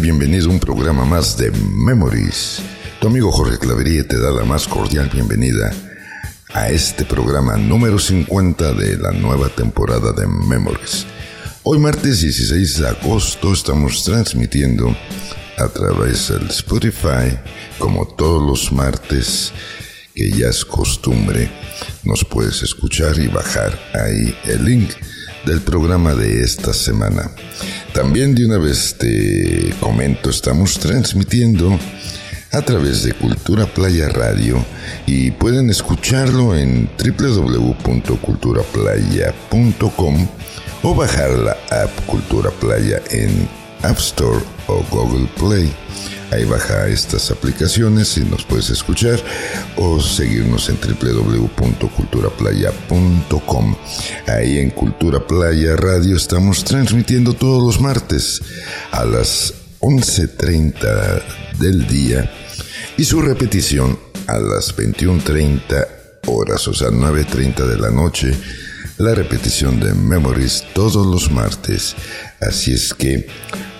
Bienvenido a un programa más de Memories. Tu amigo Jorge Clavería te da la más cordial bienvenida a este programa número 50 de la nueva temporada de Memories. Hoy martes 16 de agosto estamos transmitiendo a través del Spotify, como todos los martes, que ya es costumbre, nos puedes escuchar y bajar ahí el link del programa de esta semana. También de una vez te comento, estamos transmitiendo a través de Cultura Playa Radio y pueden escucharlo en www.culturaplaya.com o bajar la app Cultura Playa en App Store o Google Play. Ahí baja estas aplicaciones y nos puedes escuchar o seguirnos en www.culturaplaya.com. Ahí en Cultura Playa Radio estamos transmitiendo todos los martes a las 11.30 del día y su repetición a las 21.30 horas, o sea, 9.30 de la noche la repetición de Memories todos los martes. Así es que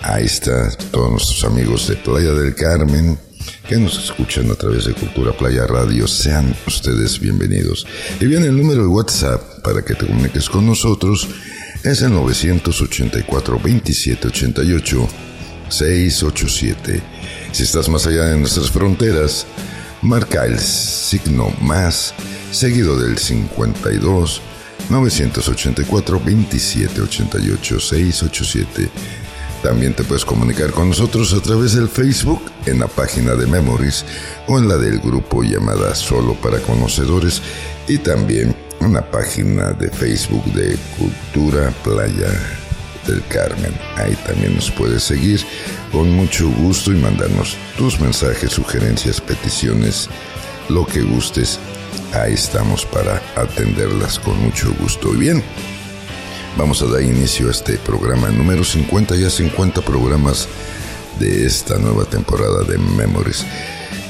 ahí está todos nuestros amigos de Playa del Carmen que nos escuchan a través de Cultura Playa Radio. Sean ustedes bienvenidos. Y bien, el número de WhatsApp para que te comuniques con nosotros es el 984 2788 687. Si estás más allá de nuestras fronteras, marca el signo más seguido del 52 984 2788 687. También te puedes comunicar con nosotros a través del Facebook, en la página de Memories o en la del grupo llamada Solo para Conocedores y también en la página de Facebook de Cultura Playa del Carmen. Ahí también nos puedes seguir con mucho gusto y mandarnos tus mensajes, sugerencias, peticiones, lo que gustes ahí estamos para atenderlas con mucho gusto. Y bien, vamos a dar inicio a este programa número 50, ya 50 programas de esta nueva temporada de Memories.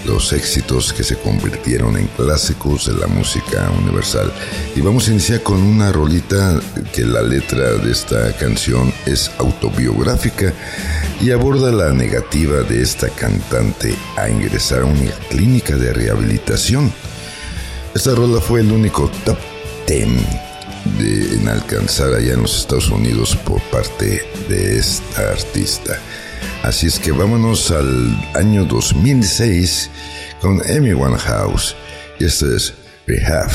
Los éxitos que se convirtieron en clásicos de la música universal. Y vamos a iniciar con una rolita que la letra de esta canción es autobiográfica y aborda la negativa de esta cantante a ingresar a una clínica de rehabilitación esta rola fue el único top 10 en alcanzar allá en los Estados Unidos por parte de esta artista. Así es que vámonos al año 2006 con Amy Winehouse. Y esto es Rehab.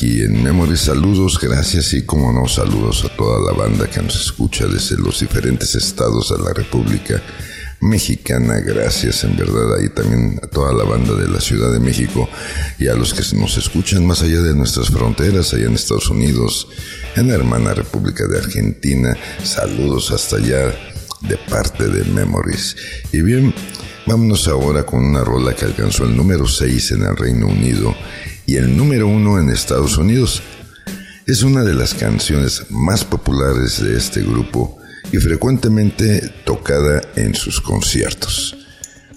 Aquí en Memory. Saludos, gracias y como no, saludos a toda la banda que nos escucha desde los diferentes estados de la República Mexicana. Gracias, en verdad, ahí también a toda la banda de la Ciudad de México y a los que nos escuchan más allá de nuestras fronteras, allá en Estados Unidos, en la hermana República de Argentina. Saludos hasta allá de parte de Memories. Y bien, vámonos ahora con una rola que alcanzó el número 6 en el Reino Unido y el número 1 en Estados Unidos. Es una de las canciones más populares de este grupo y frecuentemente tocada en sus conciertos.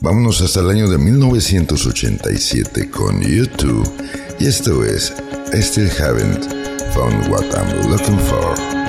Vámonos hasta el año de 1987 con YouTube y esto es I Still Haven't Found What I'm Looking For.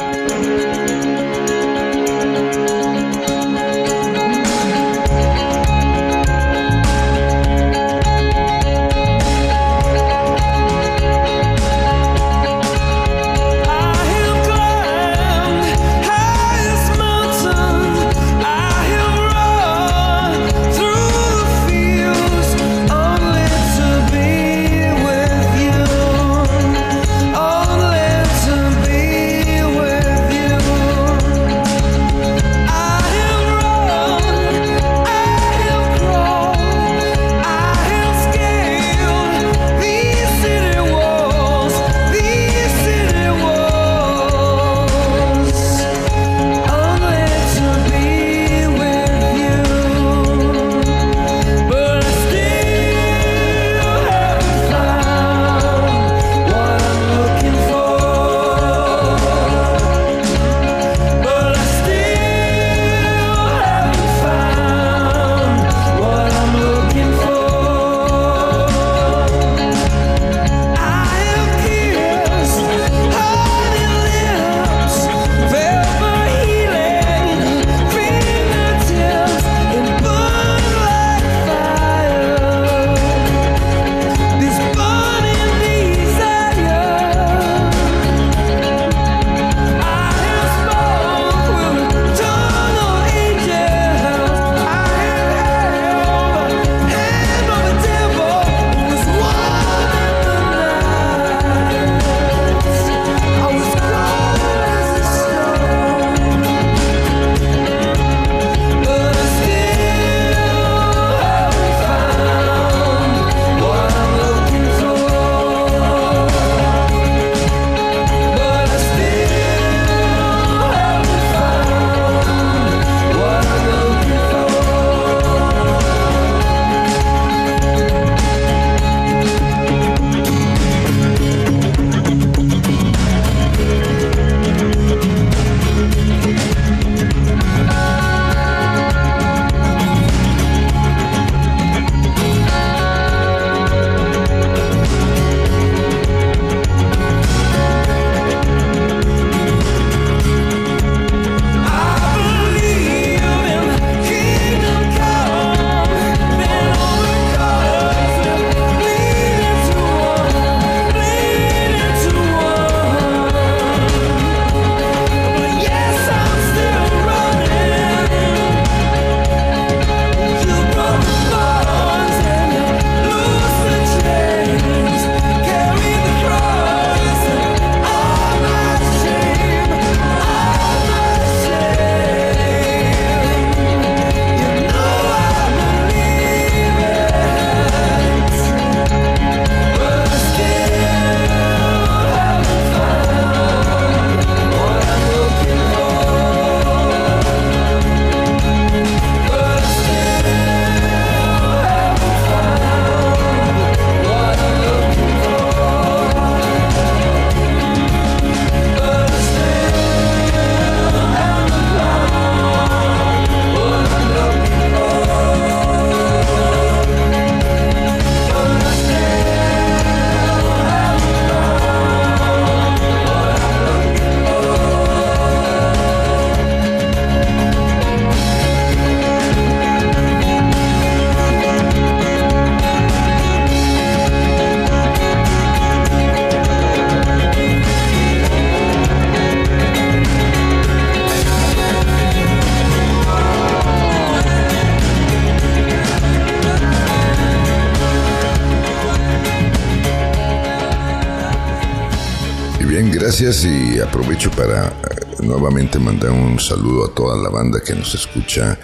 Gracias y aprovecho para eh, nuevamente mandar un saludo a toda la banda que nos escucha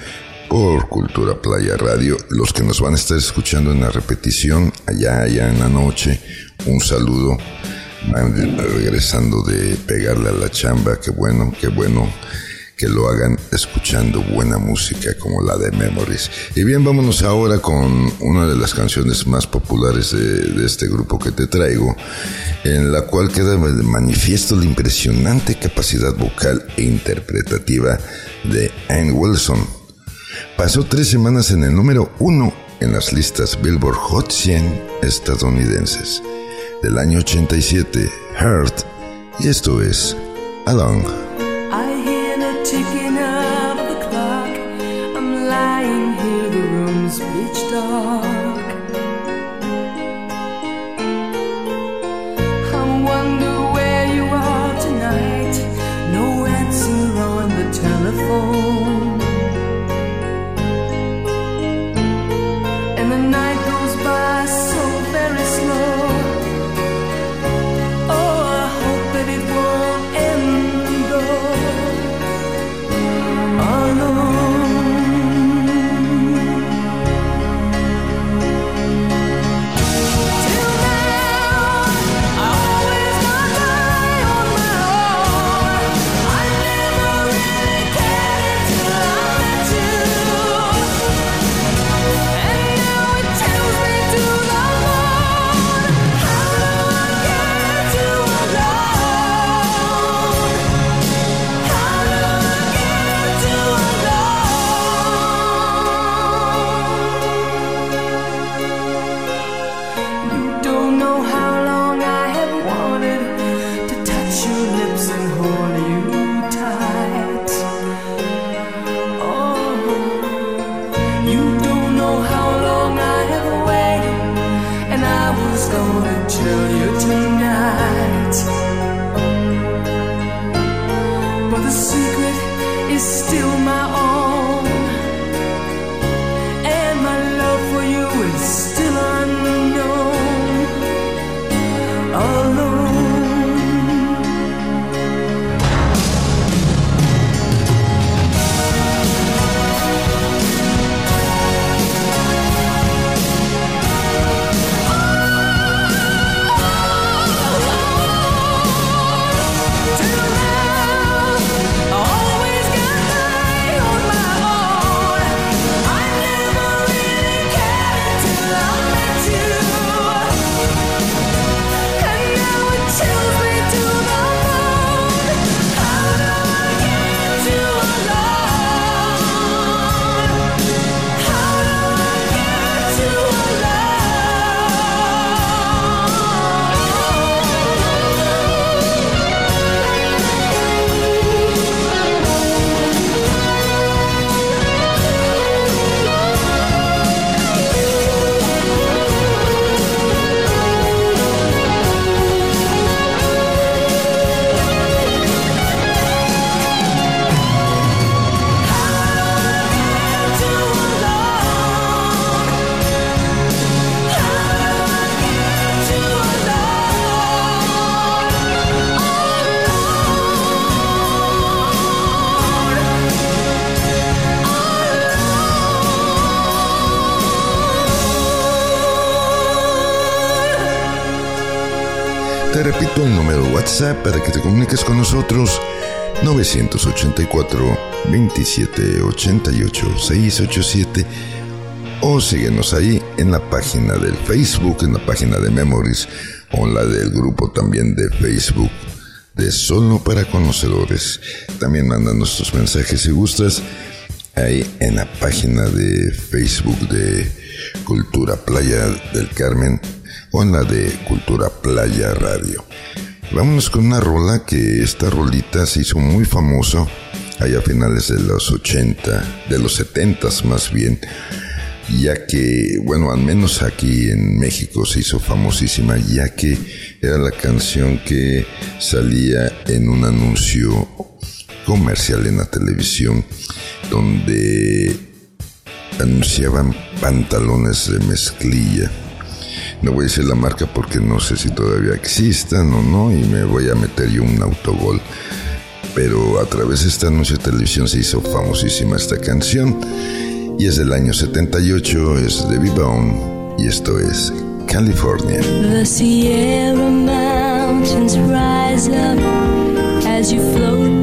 por Cultura Playa Radio, los que nos van a estar escuchando en la repetición allá, allá en la noche, un saludo, regresando de pegarle a la chamba, qué bueno, qué bueno que lo hagan escuchando buena música como la de Memories. Y bien, vámonos ahora con una de las canciones más populares de, este grupo que te traigo, en la cual queda manifiesto la impresionante capacidad vocal e interpretativa de Anne Wilson. Pasó tres semanas en el número uno en las listas Billboard Hot 100 estadounidenses del año 87, Heart, y esto es Along. Para que te comuniques con nosotros 984 27 88 687 o síguenos ahí en la página del Facebook, en la página de Memories o en la del grupo también de Facebook de Solo para Conocedores. También mándanos tus mensajes si gustas ahí en la página de Facebook de Cultura Playa del Carmen o la de Cultura Playa Radio. Vámonos con una rola que esta rolita se hizo muy famosa allá a finales de los 80, de los 70 más bien, ya que, bueno, al menos aquí en México se hizo famosísima, ya que era la canción que salía en un anuncio comercial en la televisión, donde anunciaban pantalones de mezclilla No voy a decir la marca porque no sé si todavía existan o no y me voy a meter yo un autogol. Pero a través de este anuncio de televisión se hizo famosísima esta canción y es del año 78, es de Bone y esto es California. The Sierra Mountains rise up as you float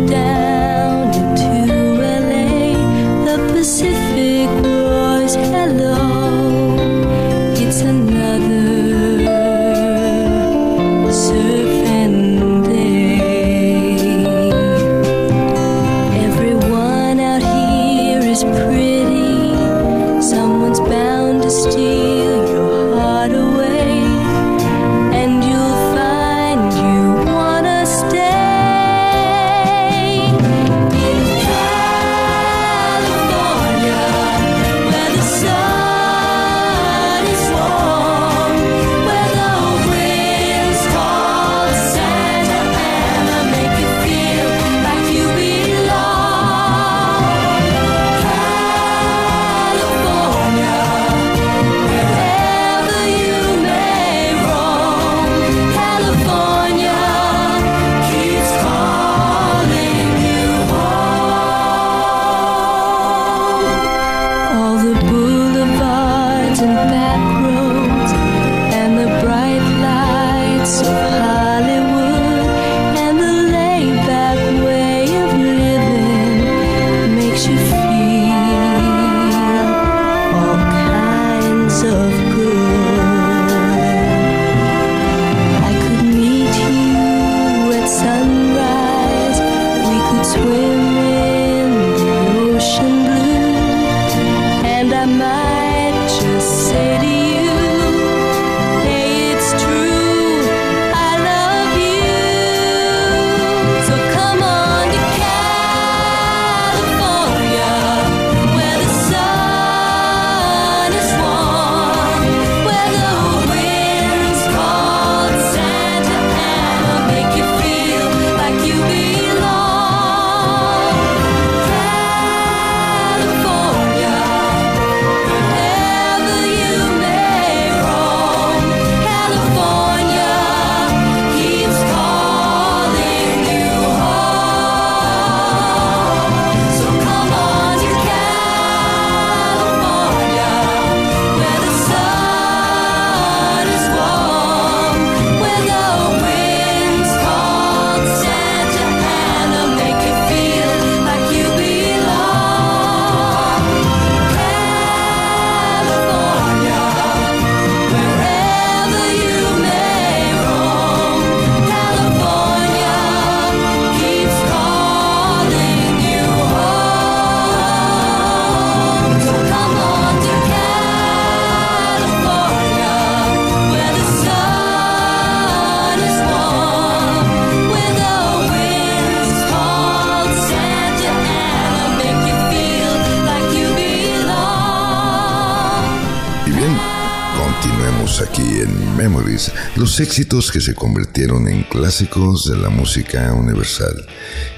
Éxitos que se convirtieron en clásicos de la música universal.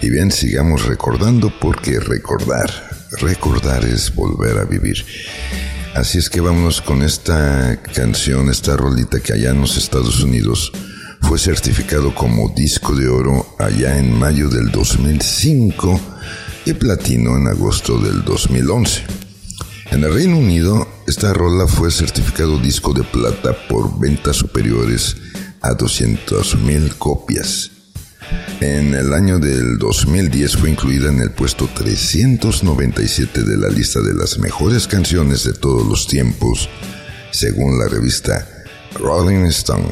Y bien, sigamos recordando porque recordar, recordar es volver a vivir. Así es que vámonos con esta canción, esta rolita que allá en los Estados Unidos fue certificado como disco de oro allá en mayo del 2005 y platino en agosto del 2011. En el Reino Unido, esta rola fue certificado disco de plata por ventas superiores a 200.000 copias. En el año del 2010 fue incluida en el puesto 397 de la lista de las mejores canciones de todos los tiempos, según la revista Rolling Stone.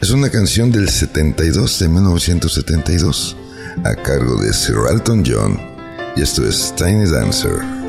Es una canción del 72 de 1972 a cargo de Sir Elton John y esto es Tiny Dancer.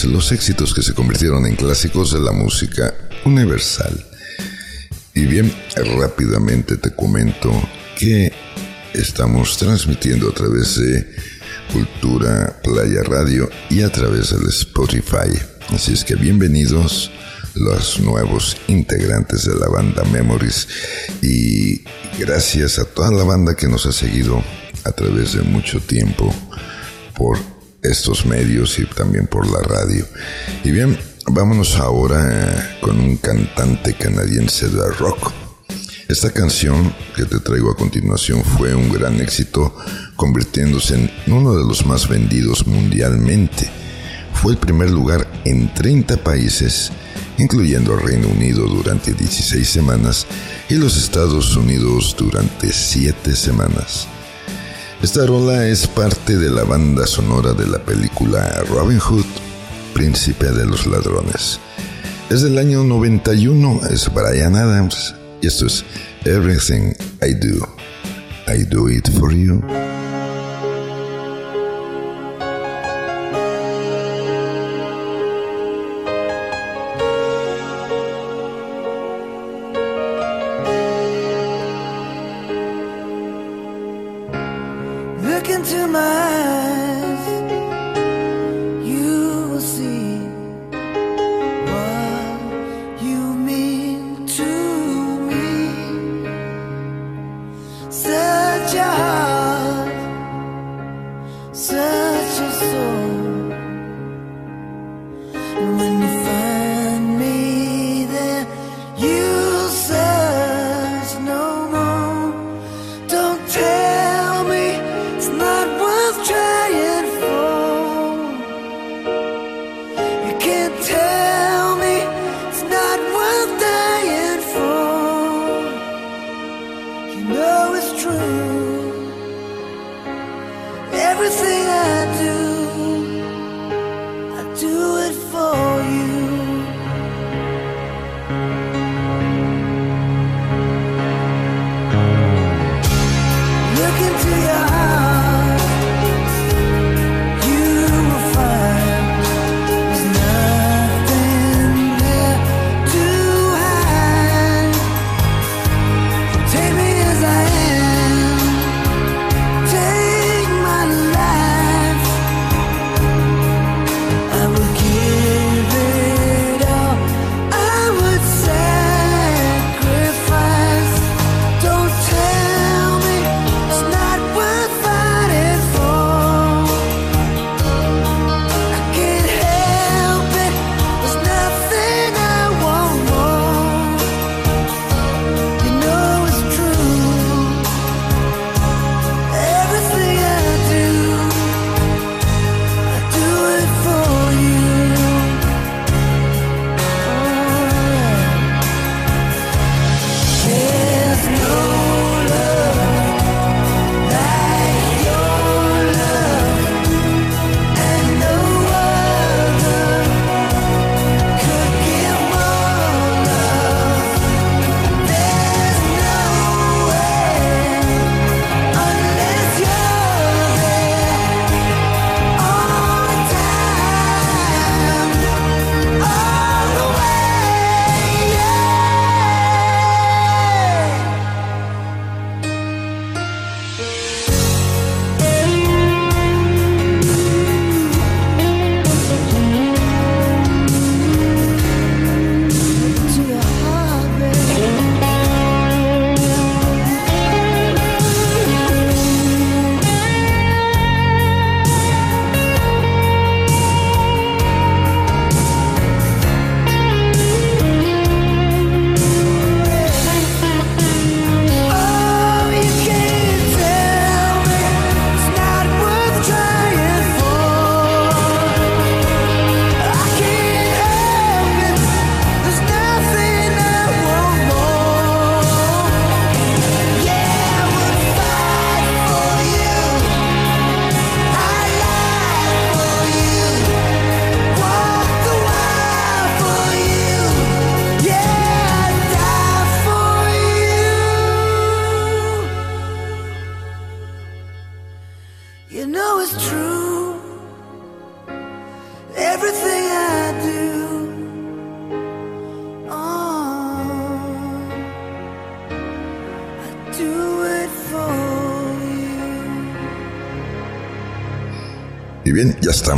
Memories, los éxitos que se convirtieron en clásicos de la música universal. Y bien, rápidamente te comento que estamos transmitiendo a través de Cultura Playa Radio y a través del Spotify. Así es que bienvenidos los nuevos integrantes de la banda Memories y gracias a toda la banda que nos ha seguido a través de mucho tiempo estos medios y también por la radio. Y bien, vámonos ahora eh, con un cantante canadiense de rock. Esta canción que te traigo a continuación fue un gran éxito, convirtiéndose en uno de los más vendidos mundialmente. Fue el primer lugar en 30 países, incluyendo Reino Unido durante 16 semanas y los Estados Unidos durante 7 semanas. Esta rola es parte de la banda sonora de la película Robin Hood, Príncipe de los Ladrones. Es del año 91, es Brian Adams y esto es Everything I Do. I Do It For You.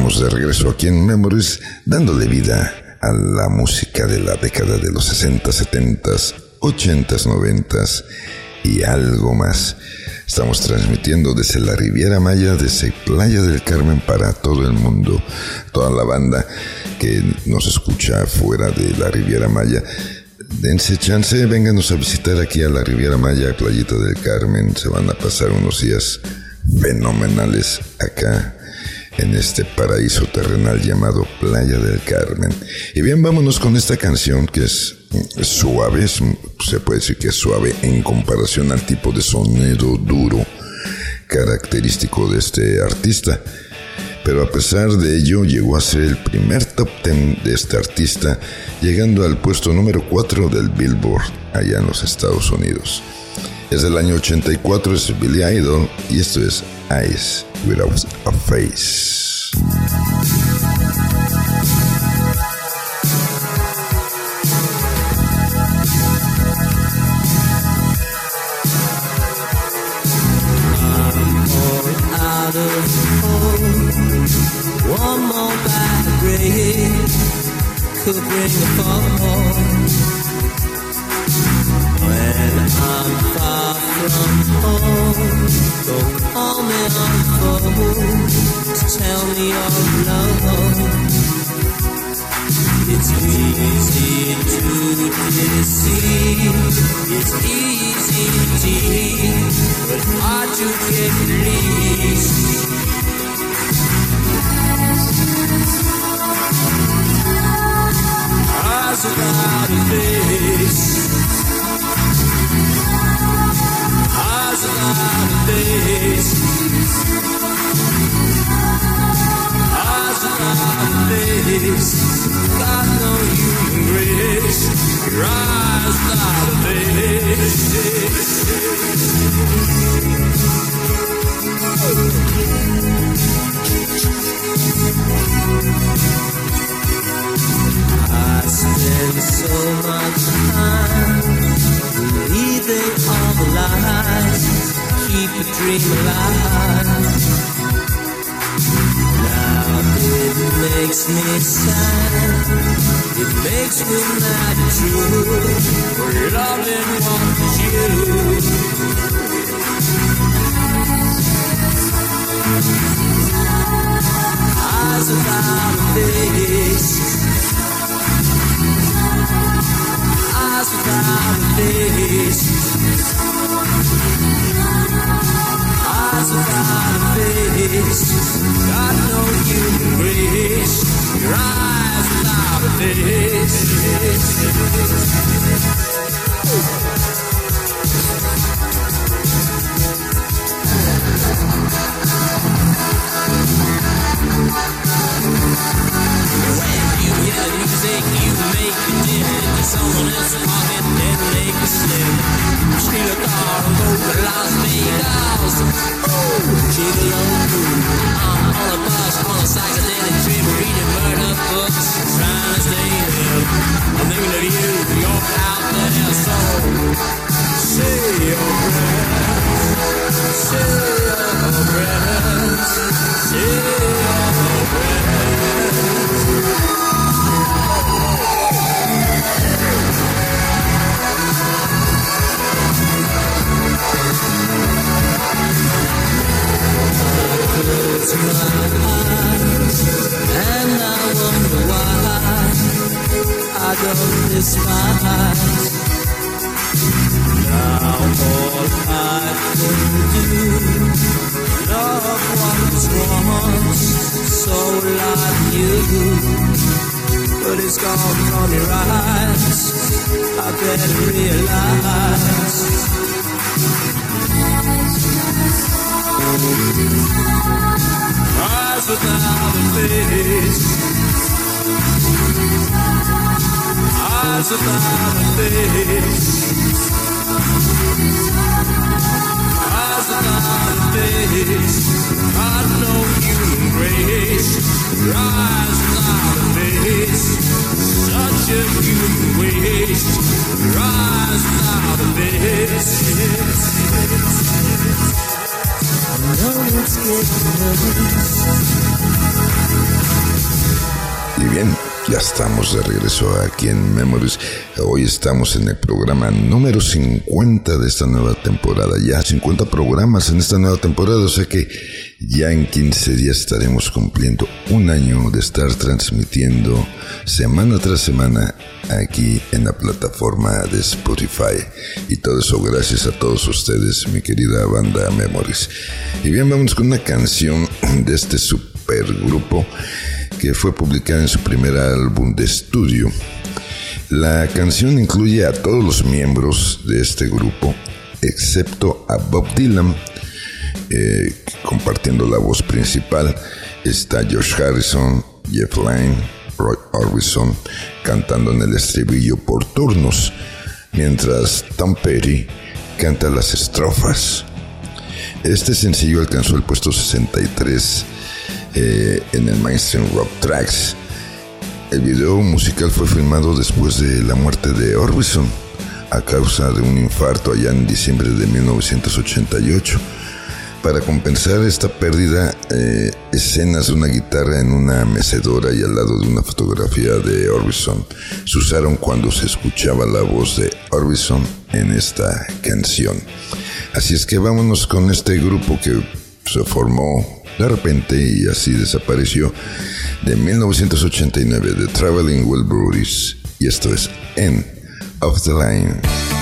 De regreso aquí en Memories, dándole vida a la música de la década de los 60, 70, 80, 90 y algo más. Estamos transmitiendo desde la Riviera Maya, desde Playa del Carmen para todo el mundo. Toda la banda que nos escucha fuera de la Riviera Maya. Dense chance, vénganos a visitar aquí a la Riviera Maya, Playita del Carmen. Se van a pasar unos días fenomenales acá en este paraíso terrenal llamado Playa del Carmen. Y bien, vámonos con esta canción que es, suave, se puede decir que es suave en comparación al tipo de sonido duro característico de este artista. Pero a pesar de ello, llegó a ser el primer top 10 de este artista, llegando al puesto número 4 del Billboard allá en los Estados Unidos. Es del año 84, es Billy Idol y esto es Eyes Without a Face. One more could bring a fall. Tell alone. It's easy to deceive. It's easy to indeed, but hard to get released. Eyes without a face. Eyes without a face. No human grace. Your eyes. I spend so much time believing all the lies, keep a dream alive. It makes me sad, it makes me mad and true. For loving one you. Eyes without a face. Eyes without a face. Without a face. Grace. Your eyes a. When you hear the music, you make into someone else's pocket and make it slip. A car and go to Las Vegas. Ooh, gigolo. I'm on a bus on a psychedelic trip, reading murder books, trying to stay hip. I'm thinking of you, you're out there, so say your prayers, say your prayers, say my and I wonder why I don't despise. Now all I can do, love what wants, so like you. But it's gone from your eyes. I better realize. Eyes without a face. Face. Face. Rise without a face. Such a human waste, rise face. Y bien, ya estamos de regreso aquí en Memories. Hoy estamos en el programa número 50 de esta nueva temporada. Ya 50 programas en esta nueva temporada, o sea que ya en 15 días estaremos cumpliendo un año de estar transmitiendo semana tras semana aquí en la plataforma de Spotify. Y todo eso gracias a todos ustedes, mi querida banda Memories. Y bien, vamos con una canción de este supergrupo que fue publicada en su primer álbum de estudio. La canción incluye a todos los miembros de este grupo, excepto a Bob Dylan, eh, compartiendo la voz principal. Está Josh Harrison, Jeff Lynne, Roy Orbison cantando en el estribillo por turnos, mientras Tom Petty canta las estrofas. Este sencillo alcanzó el puesto 63 eh, en el Mainstream Rock Tracks. El video musical fue filmado después de la muerte de Orbison a causa de un infarto allá en diciembre de 1988. Para compensar esta pérdida, eh, escenas de una guitarra en una mecedora y al lado de una fotografía de Orbison se usaron cuando se escuchaba la voz de Orbison en esta canción. Así es que vámonos con este grupo que se formó de repente y así desapareció de 1989 de Traveling Wilburys y esto es End of the Line.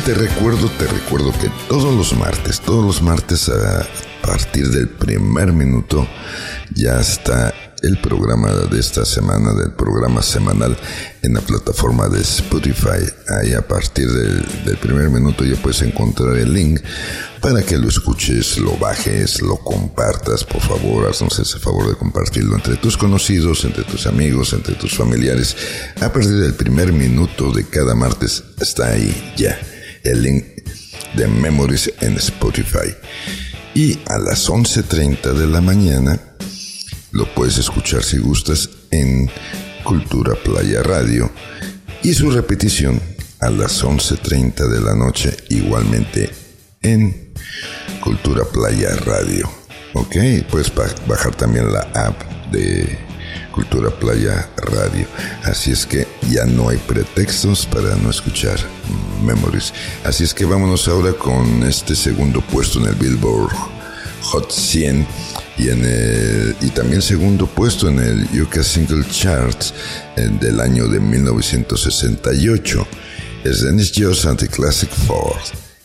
Te recuerdo, te recuerdo que todos los martes, todos los martes a partir del primer minuto ya está el programa de esta semana, del programa semanal en la plataforma de Spotify. Ahí a partir del primer minuto ya puedes encontrar el link para que lo escuches, lo bajes, lo compartas, por favor, haznos ese favor de compartirlo entre tus conocidos, entre tus amigos, entre tus familiares. A partir del primer minuto de cada martes está ahí ya el link de Memories en Spotify. Y a las 11.30 de la mañana lo puedes escuchar si gustas en Cultura Playa Radio y su repetición a las 11.30 de la noche igualmente en Cultura Playa Radio. Ok, puedes ba- bajar también la app de Cultura Playa Radio. Así es que ya no hay pretextos para no escuchar Memories. Así es que vámonos ahora con este segundo puesto en el Billboard Hot 100 y, en el, y también segundo puesto en el UK Single Charts del año de 1968. Es Dennis Jones and Classic Four.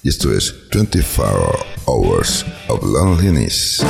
Y esto es 24 Hours of Loneliness.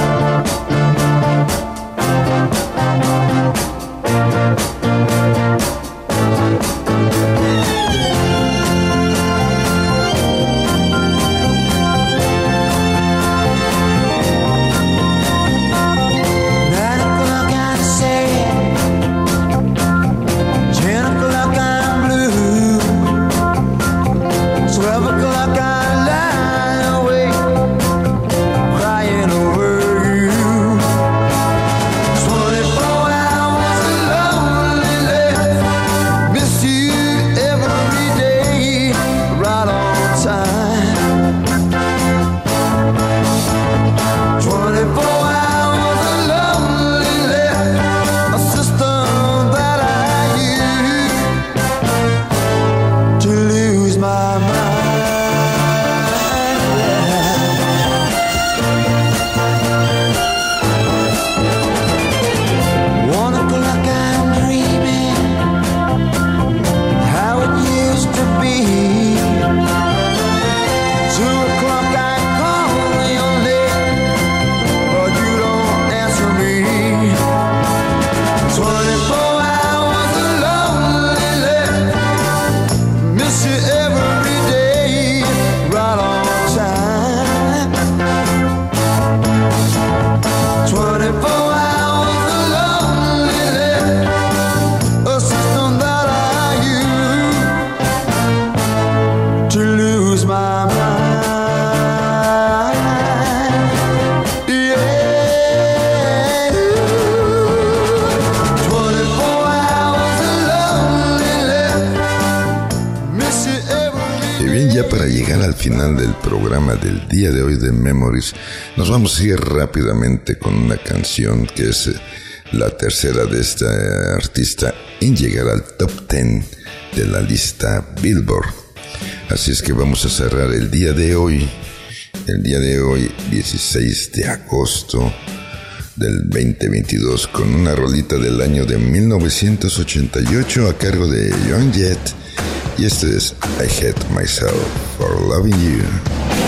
Final del programa del día de hoy de Memories, nos vamos a ir rápidamente con una canción que es eh, la tercera de esta artista en llegar al top 10 de la lista Billboard. Así es que vamos a cerrar el día de hoy, el día de hoy, 16 de agosto del 2022, con una rolita del año de 1988 a cargo de John Jett. Y esto I Hate Myself for Loving You.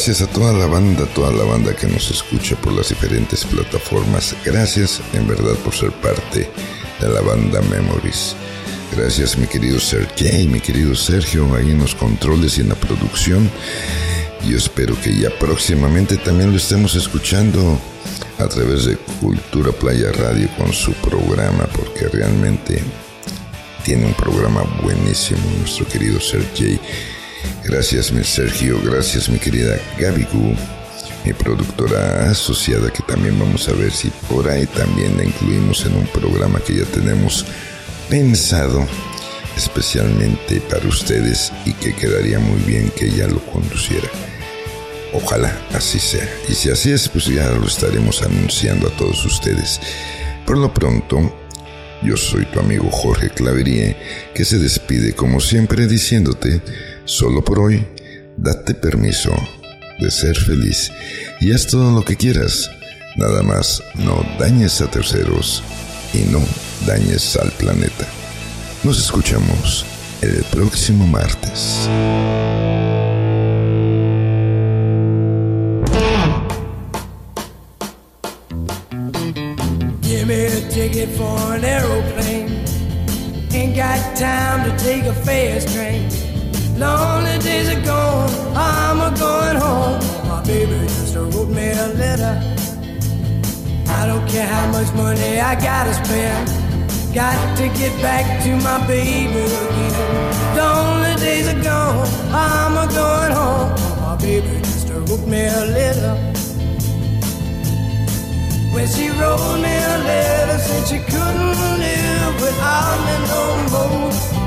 Gracias a toda la banda, toda la banda que nos escucha por las diferentes plataformas. Gracias en verdad por ser parte de la banda Memories. Gracias mi querido Sergey, mi querido Sergio, ahí en los controles y en la producción. Yo espero que ya próximamente también lo estemos escuchando a través de Cultura Playa Radio con su programa, porque realmente tiene un programa buenísimo nuestro querido Sergey. Gracias mi Sergio, gracias mi querida Gaby Gu, mi productora asociada que también vamos a ver si por ahí también la incluimos en un programa que ya tenemos pensado especialmente para ustedes y que quedaría muy bien que ella lo conduciera. Ojalá así sea. Y si así es, pues ya lo estaremos anunciando a todos ustedes. Por lo pronto, yo soy tu amigo Jorge Claverie, que se despide como siempre diciéndote, solo por hoy, date permiso de ser feliz y haz todo lo que quieras. Nada más, no dañes a terceros y no dañes al planeta. Nos escuchamos el próximo martes. Give me a ticket for an aeroplane. Ain't got time to take a fast train. Lonely days are gone, I'm a going home. My baby just wrote me a letter. I don't care how much money I gotta spend. Got to get back to my baby again. Lonely days are gone, I'm a going home. My baby just wrote me a letter. When she wrote me a letter, said she couldn't live without me no more.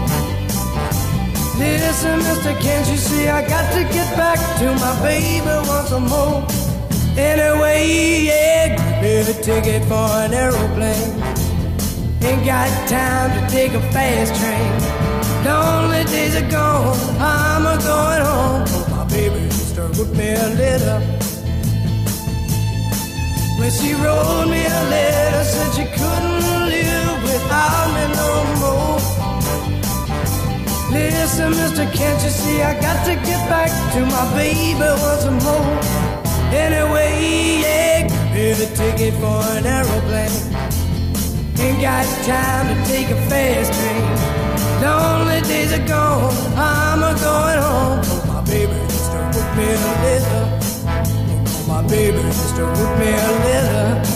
Listen, mister, can't you see I got to get back to my baby once more? Anyway, yeah, give a ticket for an aeroplane. Ain't got time to take a fast train. Lonely days are gone, I'm a going home. My baby just wrote me a letter. When she wrote me a letter, said she couldn't live without me no more. Listen, mister, can't you see I got to get back to my baby once more? Anyway, yeah, give the ticket for an aeroplane. Ain't got time to take a fast train. Lonely days are gone, I'm a going home. Oh, my baby just wrote me a letter. Oh, my baby just wrote me a